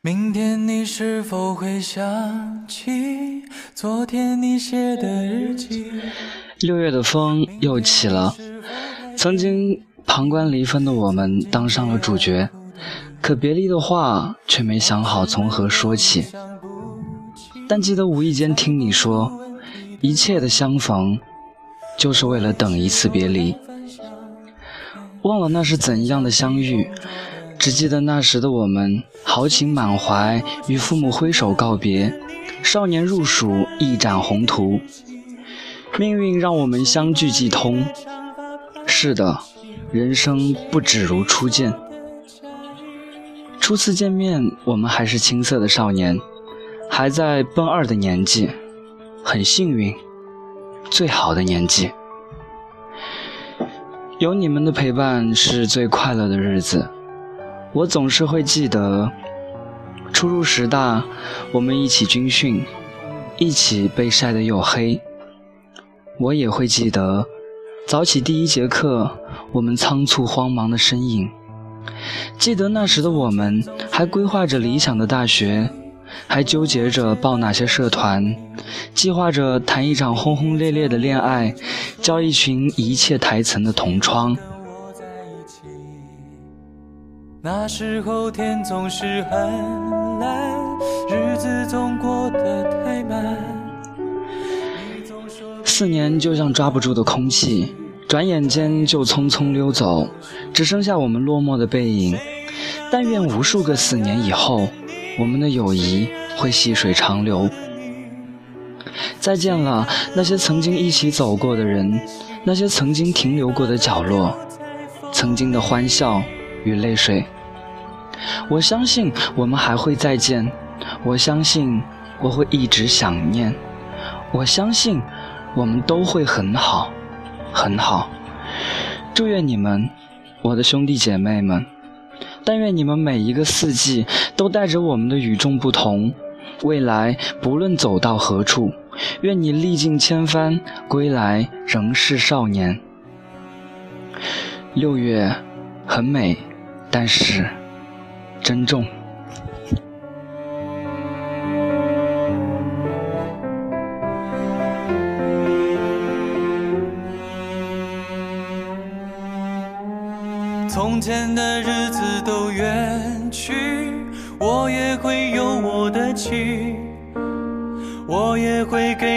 明天你是否会想起昨天你写的日记？六月的风又起了，曾经旁观离分的我们当上了主角，可别离的话却没想好从何说起。但记得无意间听你说，一切的相逢，就是为了等一次别离。忘了那是怎样的相遇。只记得那时的我们豪情满怀，与父母挥手告别，少年入蜀一展宏图。命运让我们相聚即通。是的，人生不止如初见。初次见面，我们还是青涩的少年，还在奔二的年纪，很幸运，最好的年纪。有你们的陪伴是最快乐的日子。我总是会记得，初入师大，我们一起军训，一起被晒得黝黑。我也会记得，早起第一节课，我们仓促慌忙的身影。记得那时的我们，还规划着理想的大学，还纠结着报哪些社团，计划着谈一场轰轰烈烈的恋爱，交一群一切台层的同窗。那时候天总是很蓝，日子总过得太慢。四年就像抓不住的空气，转眼间就匆匆溜走，只剩下我们落寞的背影。但愿无数个四年以后，我们的友谊会细水长流。再见了，那些曾经一起走过的人，那些曾经停留过的角落，曾经的欢笑。与泪水，我相信我们还会再见，我相信我会一直想念，我相信我们都会很好，很好。祝愿你们，我的兄弟姐妹们，但愿你们每一个四季都带着我们的与众不同，未来不论走到何处，愿你历尽千帆归来仍是少年。六月，很美。但是，珍重。从前的日子都远去，我也会有我的情，我也会给